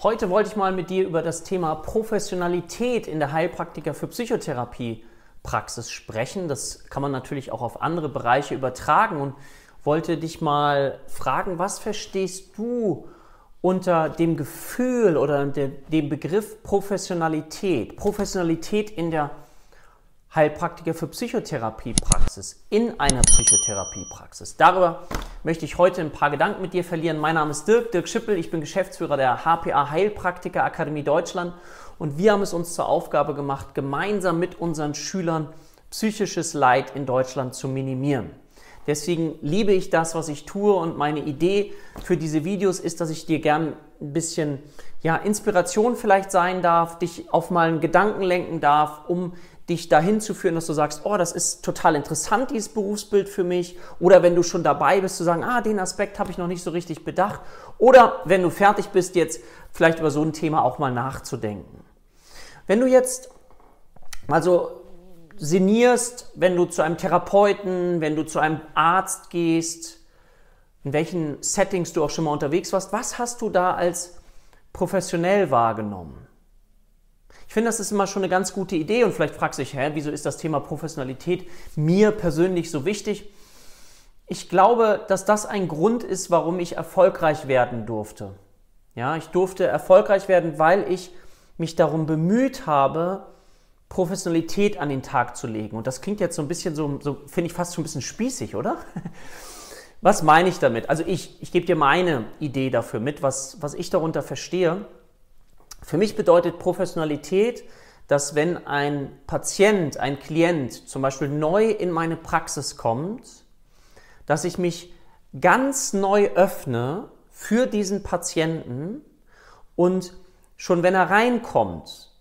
Heute wollte ich mal mit dir über das Thema Professionalität in der Heilpraktiker für Psychotherapie Praxis sprechen. Das kann man natürlich auch auf andere Bereiche übertragen und wollte dich mal fragen, was verstehst du unter dem Gefühl oder dem Begriff Professionalität? Professionalität in der Heilpraktiker für Psychotherapiepraxis in einer Psychotherapiepraxis. Darüber möchte ich heute ein paar Gedanken mit dir verlieren. Mein Name ist Dirk, Dirk Schippel, ich bin Geschäftsführer der HPA Heilpraktiker Akademie Deutschland und wir haben es uns zur Aufgabe gemacht, gemeinsam mit unseren Schülern psychisches Leid in Deutschland zu minimieren. Deswegen liebe ich das, was ich tue und meine Idee für diese Videos ist, dass ich dir gern ein bisschen ja, Inspiration vielleicht sein darf, dich auf mal einen Gedanken lenken darf, um dich dahin zu führen, dass du sagst, oh, das ist total interessant, dieses Berufsbild für mich. Oder wenn du schon dabei bist, zu sagen, ah, den Aspekt habe ich noch nicht so richtig bedacht. Oder wenn du fertig bist, jetzt vielleicht über so ein Thema auch mal nachzudenken. Wenn du jetzt mal so sinnierst, wenn du zu einem Therapeuten, wenn du zu einem Arzt gehst, in welchen Settings du auch schon mal unterwegs warst, was hast du da als professionell wahrgenommen? Ich finde, das ist immer schon eine ganz gute Idee und vielleicht fragst du dich, hä, wieso ist das Thema Professionalität mir persönlich so wichtig? Ich glaube, dass das ein Grund ist, warum ich erfolgreich werden durfte. Ja, ich durfte erfolgreich werden, weil ich mich darum bemüht habe, Professionalität an den Tag zu legen. Und das klingt jetzt so ein bisschen so, so finde ich fast schon ein bisschen spießig, oder? Was meine ich damit? Also ich, ich gebe dir meine Idee dafür mit, was, was ich darunter verstehe. Für mich bedeutet Professionalität, dass wenn ein Patient, ein Klient zum Beispiel neu in meine Praxis kommt, dass ich mich ganz neu öffne für diesen Patienten und schon wenn er reinkommt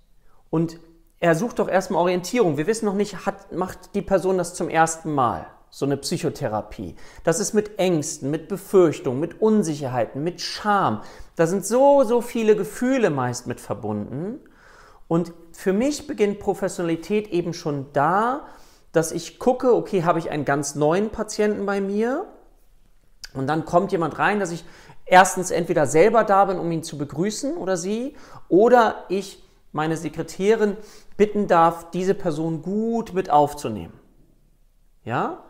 und er sucht doch erstmal Orientierung. Wir wissen noch nicht, hat, macht die Person das zum ersten Mal, so eine Psychotherapie. Das ist mit Ängsten, mit Befürchtungen, mit Unsicherheiten, mit Scham, da sind so, so viele Gefühle meist mit verbunden. Und für mich beginnt Professionalität eben schon da, dass ich gucke, okay, habe ich einen ganz neuen Patienten bei mir? Und dann kommt jemand rein, dass ich erstens entweder selber da bin, um ihn zu begrüßen oder sie, oder ich meine Sekretärin bitten darf, diese Person gut mit aufzunehmen. Ja?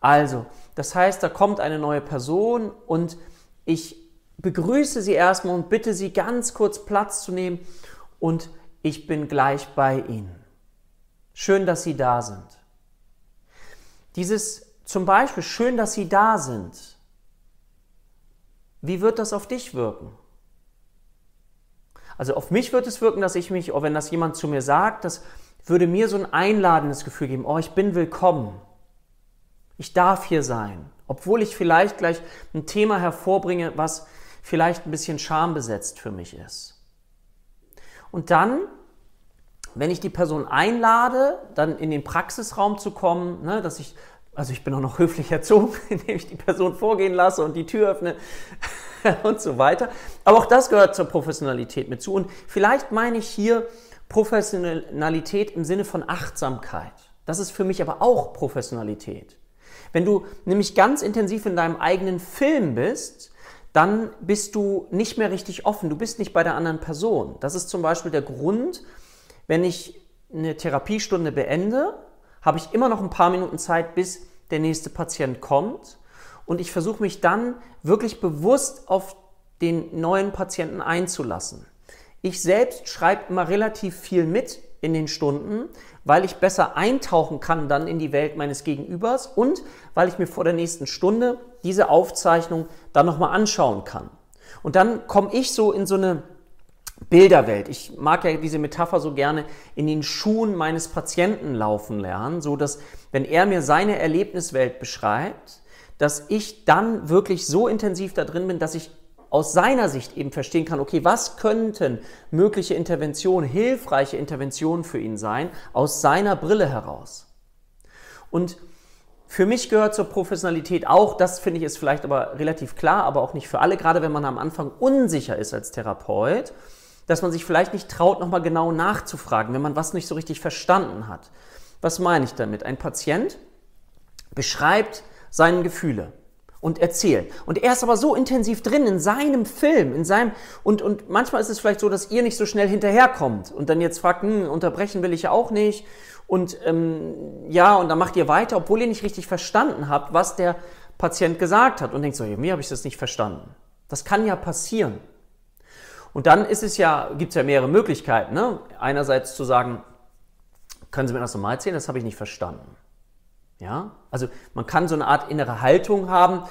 Also, das heißt, da kommt eine neue Person und ich begrüße Sie erstmal und bitte Sie ganz kurz Platz zu nehmen und ich bin gleich bei Ihnen. Schön, dass Sie da sind. Dieses zum Beispiel, schön, dass Sie da sind. Wie wird das auf dich wirken? Also auf mich wird es wirken, dass ich mich, oh, wenn das jemand zu mir sagt, das würde mir so ein einladendes Gefühl geben, oh, ich bin willkommen. Ich darf hier sein, obwohl ich vielleicht gleich ein Thema hervorbringe, was vielleicht ein bisschen schambesetzt für mich ist. Und dann, wenn ich die Person einlade, dann in den Praxisraum zu kommen, ne, dass ich, also ich bin auch noch höflich erzogen, indem ich die Person vorgehen lasse und die Tür öffne und so weiter. Aber auch das gehört zur Professionalität mit zu. Und vielleicht meine ich hier Professionalität im Sinne von Achtsamkeit. Das ist für mich aber auch Professionalität. Wenn du nämlich ganz intensiv in deinem eigenen Film bist, dann bist du nicht mehr richtig offen, du bist nicht bei der anderen Person. Das ist zum Beispiel der Grund, wenn ich eine Therapiestunde beende, habe ich immer noch ein paar Minuten Zeit, bis der nächste Patient kommt. Und ich versuche mich dann wirklich bewusst auf den neuen Patienten einzulassen. Ich selbst schreibe immer relativ viel mit in den Stunden, weil ich besser eintauchen kann dann in die Welt meines Gegenübers und weil ich mir vor der nächsten Stunde diese Aufzeichnung dann nochmal anschauen kann. Und dann komme ich so in so eine Bilderwelt. Ich mag ja diese Metapher so gerne in den Schuhen meines Patienten laufen lernen, so dass wenn er mir seine Erlebniswelt beschreibt, dass ich dann wirklich so intensiv da drin bin, dass ich aus seiner Sicht eben verstehen kann, okay, was könnten mögliche Interventionen, hilfreiche Interventionen für ihn sein, aus seiner Brille heraus. Und für mich gehört zur Professionalität auch, das finde ich ist vielleicht aber relativ klar, aber auch nicht für alle, gerade wenn man am Anfang unsicher ist als Therapeut, dass man sich vielleicht nicht traut, nochmal genau nachzufragen, wenn man was nicht so richtig verstanden hat. Was meine ich damit? Ein Patient beschreibt seine Gefühle und erzählen. Und er ist aber so intensiv drin in seinem Film, in seinem und und manchmal ist es vielleicht so, dass ihr nicht so schnell hinterherkommt und dann jetzt fragt, hm, unterbrechen will ich ja auch nicht und ähm, ja und dann macht ihr weiter, obwohl ihr nicht richtig verstanden habt, was der Patient gesagt hat und denkt so, mir habe ich das nicht verstanden. Das kann ja passieren. Und dann ist es ja, gibt es ja mehrere Möglichkeiten. Ne? Einerseits zu sagen, können Sie mir das nochmal erzählen? Das habe ich nicht verstanden. Ja, also man kann so eine Art innere Haltung haben.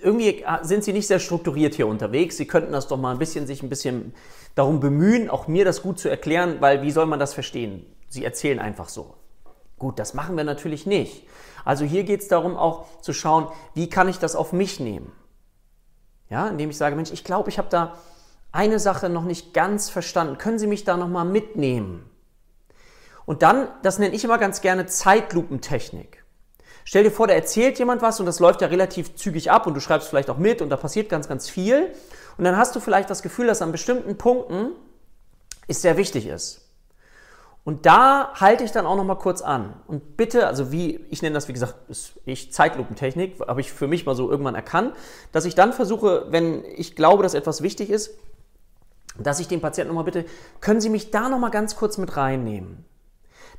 Irgendwie sind Sie nicht sehr strukturiert hier unterwegs. Sie könnten das doch mal ein bisschen sich ein bisschen darum bemühen, auch mir das gut zu erklären, weil wie soll man das verstehen? Sie erzählen einfach so. Gut, das machen wir natürlich nicht. Also hier geht es darum auch zu schauen, wie kann ich das auf mich nehmen? Ja, indem ich sage, Mensch, ich glaube, ich habe da eine Sache noch nicht ganz verstanden. Können Sie mich da noch mal mitnehmen? Und dann, das nenne ich immer ganz gerne Zeitlupentechnik. Stell dir vor, da erzählt jemand was und das läuft ja relativ zügig ab und du schreibst vielleicht auch mit und da passiert ganz, ganz viel. Und dann hast du vielleicht das Gefühl, dass an bestimmten Punkten es sehr wichtig ist. Und da halte ich dann auch noch mal kurz an. Und bitte, also wie, ich nenne das, wie gesagt, ich Zeitlupentechnik, habe ich für mich mal so irgendwann erkannt, dass ich dann versuche, wenn ich glaube, dass etwas wichtig ist, dass ich den Patienten nochmal bitte, können Sie mich da nochmal ganz kurz mit reinnehmen?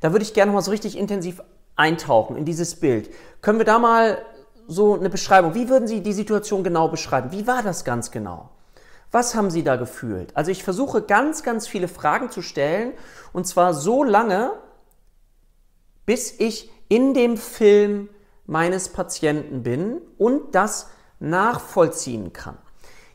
Da würde ich gerne nochmal so richtig intensiv eintauchen in dieses Bild. Können wir da mal so eine Beschreibung, wie würden Sie die Situation genau beschreiben? Wie war das ganz genau? Was haben Sie da gefühlt? Also ich versuche ganz, ganz viele Fragen zu stellen und zwar so lange, bis ich in dem Film meines Patienten bin und das nachvollziehen kann.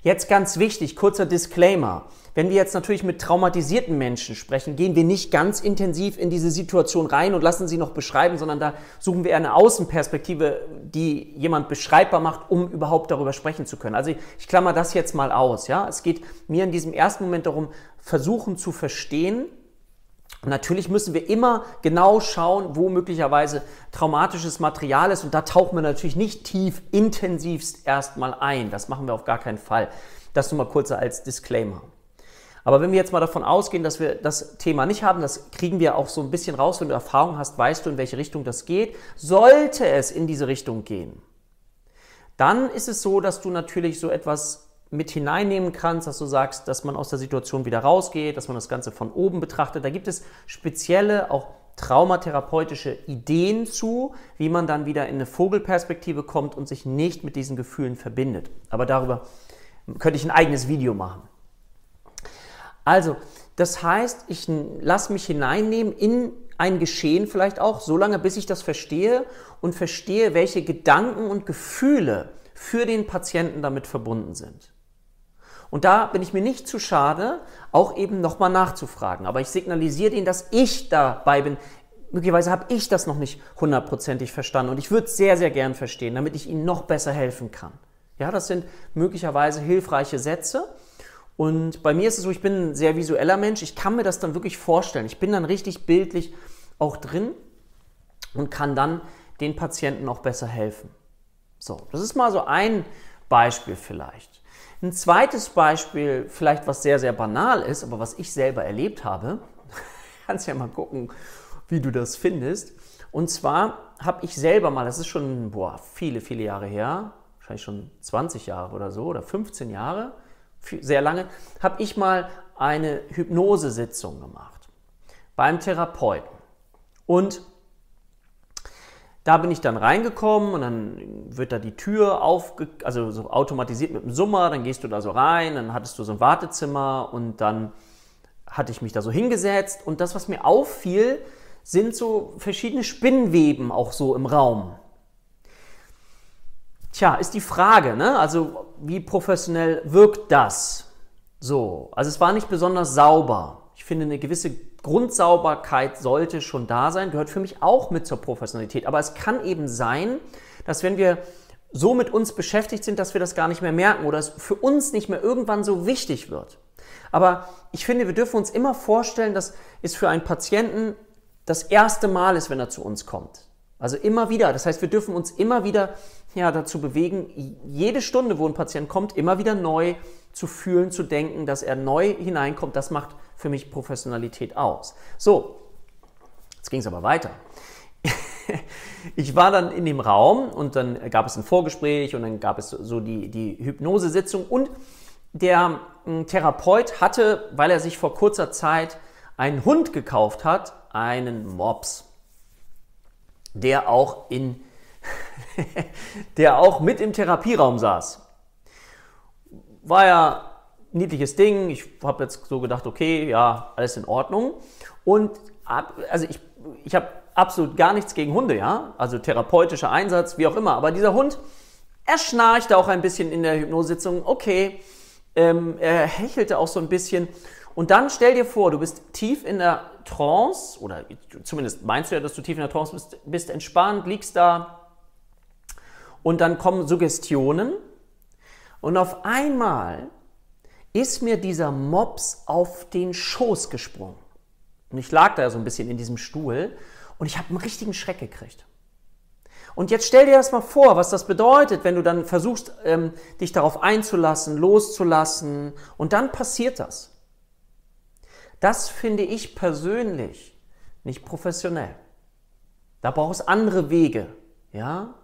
Jetzt ganz wichtig, kurzer Disclaimer. Wenn wir jetzt natürlich mit traumatisierten Menschen sprechen, gehen wir nicht ganz intensiv in diese Situation rein und lassen sie noch beschreiben, sondern da suchen wir eine Außenperspektive, die jemand beschreibbar macht, um überhaupt darüber sprechen zu können. Also ich, ich klammer das jetzt mal aus. Ja? Es geht mir in diesem ersten Moment darum, versuchen zu verstehen, natürlich müssen wir immer genau schauen, wo möglicherweise traumatisches Material ist. Und da tauchen wir natürlich nicht tief, intensivst erstmal ein. Das machen wir auf gar keinen Fall. Das nur mal kurz als Disclaimer. Aber wenn wir jetzt mal davon ausgehen, dass wir das Thema nicht haben, das kriegen wir auch so ein bisschen raus. Wenn du Erfahrung hast, weißt du, in welche Richtung das geht. Sollte es in diese Richtung gehen, dann ist es so, dass du natürlich so etwas mit hineinnehmen kannst, dass du sagst, dass man aus der Situation wieder rausgeht, dass man das Ganze von oben betrachtet. Da gibt es spezielle, auch traumatherapeutische Ideen zu, wie man dann wieder in eine Vogelperspektive kommt und sich nicht mit diesen Gefühlen verbindet. Aber darüber könnte ich ein eigenes Video machen. Also, das heißt, ich lasse mich hineinnehmen in ein Geschehen vielleicht auch, so lange bis ich das verstehe und verstehe, welche Gedanken und Gefühle für den Patienten damit verbunden sind. Und da bin ich mir nicht zu schade, auch eben nochmal nachzufragen. Aber ich signalisiere Ihnen, dass ich dabei bin. Möglicherweise habe ich das noch nicht hundertprozentig verstanden und ich würde es sehr, sehr gern verstehen, damit ich Ihnen noch besser helfen kann. Ja, das sind möglicherweise hilfreiche Sätze und bei mir ist es so, ich bin ein sehr visueller Mensch. Ich kann mir das dann wirklich vorstellen. Ich bin dann richtig bildlich auch drin und kann dann den Patienten auch besser helfen. So, das ist mal so ein Beispiel vielleicht. Ein zweites Beispiel, vielleicht was sehr, sehr banal ist, aber was ich selber erlebt habe. Kannst ja mal gucken, wie du das findest. Und zwar habe ich selber mal, das ist schon boah, viele, viele Jahre her, wahrscheinlich schon 20 Jahre oder so oder 15 Jahre, sehr lange, habe ich mal eine Hypnosesitzung gemacht beim Therapeuten. Und da bin ich dann reingekommen und dann wird da die Tür auf, also so automatisiert mit dem Summer, dann gehst du da so rein, dann hattest du so ein Wartezimmer und dann hatte ich mich da so hingesetzt und das, was mir auffiel, sind so verschiedene Spinnweben auch so im Raum. Tja, ist die Frage, ne? Also, wie professionell wirkt das? So, also es war nicht besonders sauber. Ich finde, eine gewisse Grundsauberkeit sollte schon da sein, gehört für mich auch mit zur Professionalität. Aber es kann eben sein, dass wenn wir so mit uns beschäftigt sind, dass wir das gar nicht mehr merken oder es für uns nicht mehr irgendwann so wichtig wird. Aber ich finde, wir dürfen uns immer vorstellen, dass es für einen Patienten das erste Mal ist, wenn er zu uns kommt. Also immer wieder. Das heißt, wir dürfen uns immer wieder ja, dazu bewegen, jede Stunde, wo ein Patient kommt, immer wieder neu zu fühlen, zu denken, dass er neu hineinkommt. Das macht für mich Professionalität aus. So, jetzt ging es aber weiter. ich war dann in dem Raum und dann gab es ein Vorgespräch und dann gab es so die, die Hypnosesitzung und der hm, Therapeut hatte, weil er sich vor kurzer Zeit einen Hund gekauft hat, einen Mops, der auch in der auch mit im Therapieraum saß. War ja niedliches Ding. Ich habe jetzt so gedacht, okay, ja, alles in Ordnung. Und also ich, ich habe absolut gar nichts gegen Hunde, ja. Also therapeutischer Einsatz, wie auch immer. Aber dieser Hund, er schnarchte auch ein bisschen in der Hypnosesitzung. Okay, ähm, er hechelte auch so ein bisschen. Und dann stell dir vor, du bist tief in der Trance, oder zumindest meinst du ja, dass du tief in der Trance bist, bist entspannt, liegst da. Und dann kommen Suggestionen. Und auf einmal ist mir dieser Mops auf den Schoß gesprungen. Und ich lag da so ein bisschen in diesem Stuhl und ich habe einen richtigen Schreck gekriegt. Und jetzt stell dir das mal vor, was das bedeutet, wenn du dann versuchst, ähm, dich darauf einzulassen, loszulassen und dann passiert das. Das finde ich persönlich nicht professionell. Da brauchst andere Wege, ja?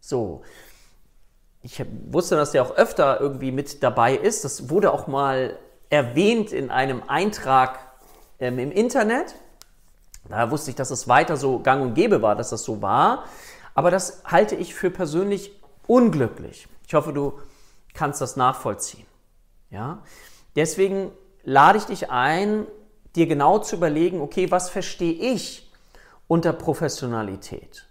So. Ich wusste, dass der auch öfter irgendwie mit dabei ist. Das wurde auch mal erwähnt in einem Eintrag ähm, im Internet. Da wusste ich, dass es weiter so gang und gäbe war, dass das so war. Aber das halte ich für persönlich unglücklich. Ich hoffe, du kannst das nachvollziehen. Ja? Deswegen lade ich dich ein, dir genau zu überlegen, okay, was verstehe ich unter Professionalität?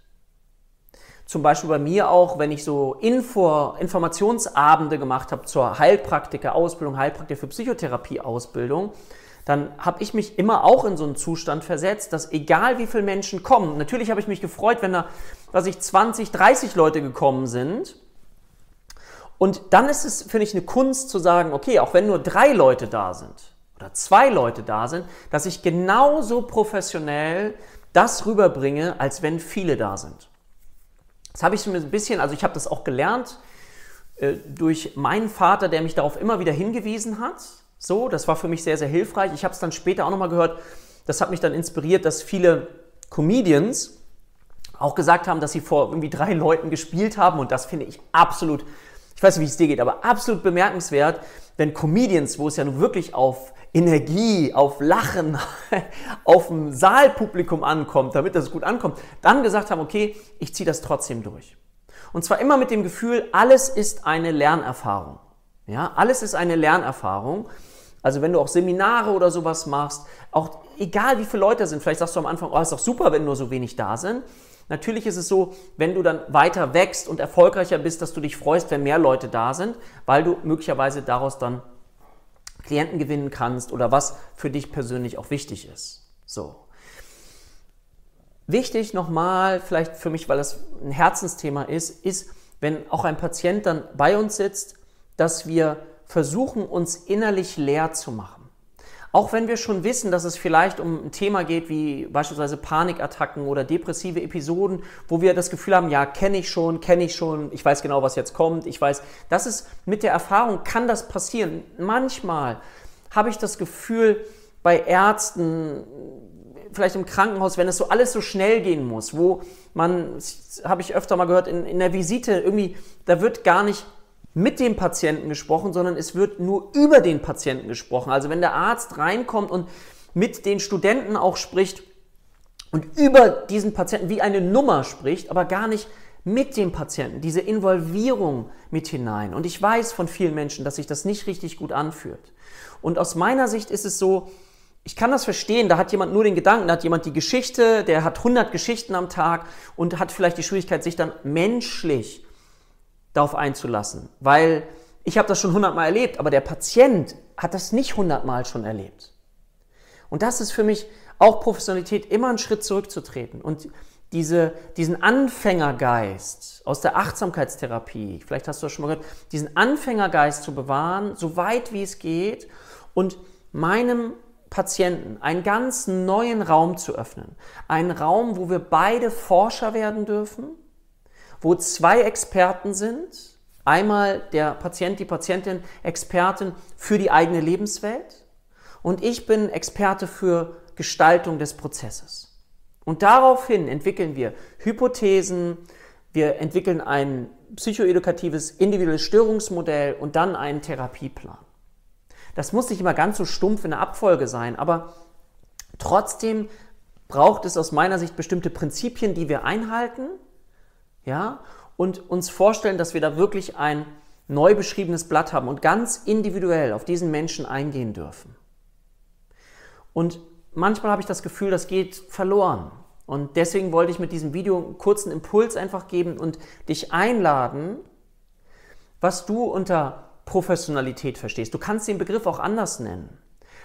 Zum Beispiel bei mir auch, wenn ich so Info, Informationsabende gemacht habe zur Heilpraktiker-Ausbildung, Heilpraktiker für Psychotherapie-Ausbildung, dann habe ich mich immer auch in so einen Zustand versetzt, dass egal wie viele Menschen kommen, natürlich habe ich mich gefreut, wenn da, was ich 20, 30 Leute gekommen sind. Und dann ist es, finde ich, eine Kunst zu sagen, okay, auch wenn nur drei Leute da sind oder zwei Leute da sind, dass ich genauso professionell das rüberbringe, als wenn viele da sind. Das habe ich so ein bisschen, also ich habe das auch gelernt äh, durch meinen Vater, der mich darauf immer wieder hingewiesen hat. So, das war für mich sehr, sehr hilfreich. Ich habe es dann später auch nochmal gehört, das hat mich dann inspiriert, dass viele Comedians auch gesagt haben, dass sie vor irgendwie drei Leuten gespielt haben und das finde ich absolut, ich weiß nicht, wie es dir geht, aber absolut bemerkenswert, wenn Comedians, wo es ja nun wirklich auf Energie, auf Lachen, auf ein Saalpublikum ankommt, damit das gut ankommt, dann gesagt haben, okay, ich ziehe das trotzdem durch. Und zwar immer mit dem Gefühl, alles ist eine Lernerfahrung. Ja, alles ist eine Lernerfahrung. Also wenn du auch Seminare oder sowas machst, auch egal wie viele Leute sind, vielleicht sagst du am Anfang, oh, ist doch super, wenn nur so wenig da sind. Natürlich ist es so, wenn du dann weiter wächst und erfolgreicher bist, dass du dich freust, wenn mehr Leute da sind, weil du möglicherweise daraus dann Klienten gewinnen kannst oder was für dich persönlich auch wichtig ist. So. Wichtig nochmal, vielleicht für mich, weil das ein Herzensthema ist, ist, wenn auch ein Patient dann bei uns sitzt, dass wir versuchen, uns innerlich leer zu machen. Auch wenn wir schon wissen, dass es vielleicht um ein Thema geht wie beispielsweise Panikattacken oder depressive Episoden, wo wir das Gefühl haben, ja, kenne ich schon, kenne ich schon, ich weiß genau, was jetzt kommt, ich weiß, das ist mit der Erfahrung kann das passieren. Manchmal habe ich das Gefühl bei Ärzten, vielleicht im Krankenhaus, wenn es so alles so schnell gehen muss, wo man, habe ich öfter mal gehört, in, in der Visite irgendwie, da wird gar nicht mit dem Patienten gesprochen, sondern es wird nur über den Patienten gesprochen. Also wenn der Arzt reinkommt und mit den Studenten auch spricht und über diesen Patienten wie eine Nummer spricht, aber gar nicht mit dem Patienten, diese Involvierung mit hinein. Und ich weiß von vielen Menschen, dass sich das nicht richtig gut anfühlt. Und aus meiner Sicht ist es so, ich kann das verstehen, da hat jemand nur den Gedanken, da hat jemand die Geschichte, der hat 100 Geschichten am Tag und hat vielleicht die Schwierigkeit, sich dann menschlich darauf einzulassen, weil ich habe das schon hundertmal erlebt, aber der Patient hat das nicht hundertmal schon erlebt. Und das ist für mich auch Professionalität, immer einen Schritt zurückzutreten und diese, diesen Anfängergeist aus der Achtsamkeitstherapie, vielleicht hast du das schon mal gehört, diesen Anfängergeist zu bewahren, so weit wie es geht und meinem Patienten einen ganz neuen Raum zu öffnen. Einen Raum, wo wir beide Forscher werden dürfen, wo zwei Experten sind. Einmal der Patient, die Patientin, Expertin für die eigene Lebenswelt und ich bin Experte für Gestaltung des Prozesses. Und daraufhin entwickeln wir Hypothesen, wir entwickeln ein psychoedukatives individuelles Störungsmodell und dann einen Therapieplan. Das muss nicht immer ganz so stumpf in der Abfolge sein, aber trotzdem braucht es aus meiner Sicht bestimmte Prinzipien, die wir einhalten, ja, und uns vorstellen, dass wir da wirklich ein neu beschriebenes Blatt haben und ganz individuell auf diesen Menschen eingehen dürfen. Und manchmal habe ich das Gefühl, das geht verloren. Und deswegen wollte ich mit diesem Video einen kurzen Impuls einfach geben und dich einladen, was du unter Professionalität verstehst. Du kannst den Begriff auch anders nennen.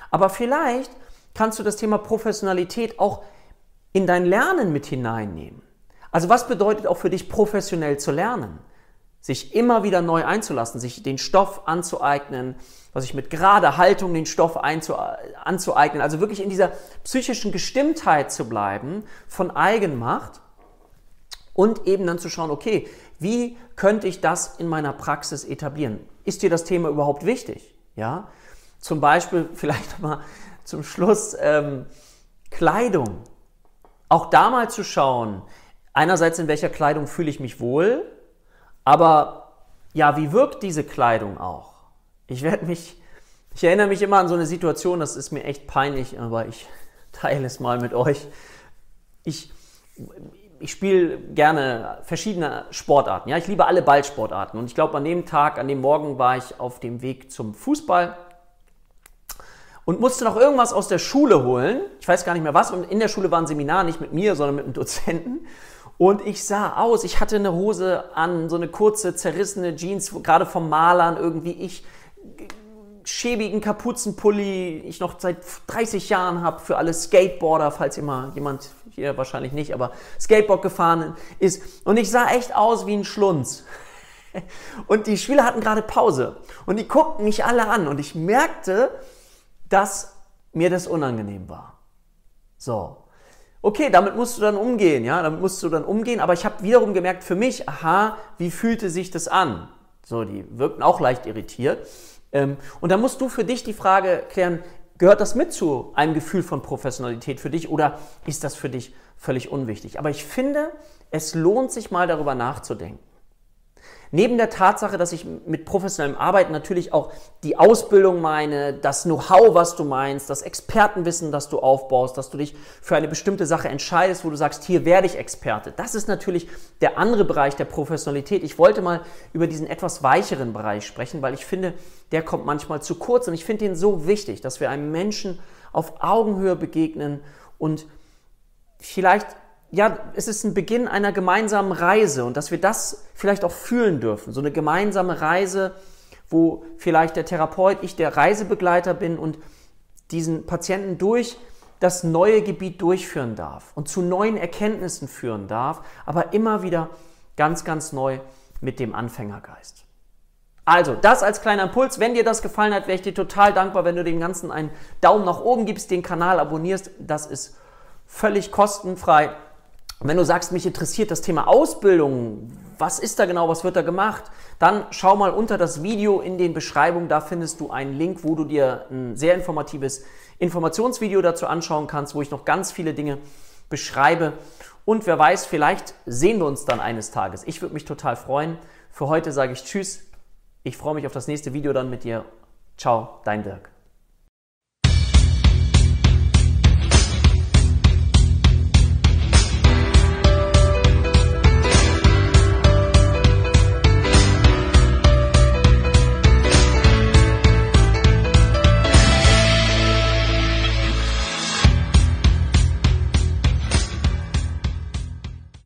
Aber vielleicht kannst du das Thema Professionalität auch in dein Lernen mit hineinnehmen. Also was bedeutet auch für dich professionell zu lernen? Sich immer wieder neu einzulassen, sich den Stoff anzueignen, was ich mit gerader Haltung den Stoff anzueignen, also wirklich in dieser psychischen Gestimmtheit zu bleiben von Eigenmacht und eben dann zu schauen, okay, wie könnte ich das in meiner Praxis etablieren? Ist dir das Thema überhaupt wichtig? Ja, zum Beispiel vielleicht mal zum Schluss ähm, Kleidung. Auch da mal zu schauen, einerseits in welcher Kleidung fühle ich mich wohl, aber ja, wie wirkt diese Kleidung auch? Ich werde mich, ich erinnere mich immer an so eine Situation, das ist mir echt peinlich, aber ich teile es mal mit euch. Ich, ich spiele gerne verschiedene Sportarten. Ja, ich liebe alle Ballsportarten. Und ich glaube, an dem Tag, an dem Morgen war ich auf dem Weg zum Fußball und musste noch irgendwas aus der Schule holen. Ich weiß gar nicht mehr was. Und in der Schule war ein Seminar, nicht mit mir, sondern mit einem Dozenten. Und ich sah aus, ich hatte eine Hose an, so eine kurze, zerrissene Jeans, gerade vom Malern irgendwie. Ich schäbigen Kapuzenpulli, ich noch seit 30 Jahren habe für alle Skateboarder, falls immer jemand hier wahrscheinlich nicht, aber Skateboard gefahren ist. Und ich sah echt aus wie ein Schlunz. Und die Schüler hatten gerade Pause und die guckten mich alle an und ich merkte, dass mir das unangenehm war. So. Okay, damit musst du dann umgehen, ja, damit musst du dann umgehen, aber ich habe wiederum gemerkt für mich, aha, wie fühlte sich das an? So, die wirkten auch leicht irritiert. Ähm, und da musst du für dich die Frage klären, gehört das mit zu einem Gefühl von Professionalität für dich oder ist das für dich völlig unwichtig? Aber ich finde, es lohnt sich mal darüber nachzudenken. Neben der Tatsache, dass ich mit professionellem Arbeiten natürlich auch die Ausbildung meine, das Know-how, was du meinst, das Expertenwissen, das du aufbaust, dass du dich für eine bestimmte Sache entscheidest, wo du sagst, hier werde ich Experte. Das ist natürlich der andere Bereich der Professionalität. Ich wollte mal über diesen etwas weicheren Bereich sprechen, weil ich finde, der kommt manchmal zu kurz und ich finde ihn so wichtig, dass wir einem Menschen auf Augenhöhe begegnen und vielleicht ja, es ist ein Beginn einer gemeinsamen Reise und dass wir das vielleicht auch fühlen dürfen. So eine gemeinsame Reise, wo vielleicht der Therapeut, ich der Reisebegleiter bin und diesen Patienten durch das neue Gebiet durchführen darf und zu neuen Erkenntnissen führen darf, aber immer wieder ganz, ganz neu mit dem Anfängergeist. Also, das als kleiner Impuls. Wenn dir das gefallen hat, wäre ich dir total dankbar, wenn du dem Ganzen einen Daumen nach oben gibst, den Kanal abonnierst. Das ist völlig kostenfrei. Wenn du sagst, mich interessiert das Thema Ausbildung, was ist da genau, was wird da gemacht, dann schau mal unter das Video in den Beschreibungen, da findest du einen Link, wo du dir ein sehr informatives Informationsvideo dazu anschauen kannst, wo ich noch ganz viele Dinge beschreibe. Und wer weiß, vielleicht sehen wir uns dann eines Tages. Ich würde mich total freuen. Für heute sage ich Tschüss. Ich freue mich auf das nächste Video dann mit dir. Ciao, dein Dirk.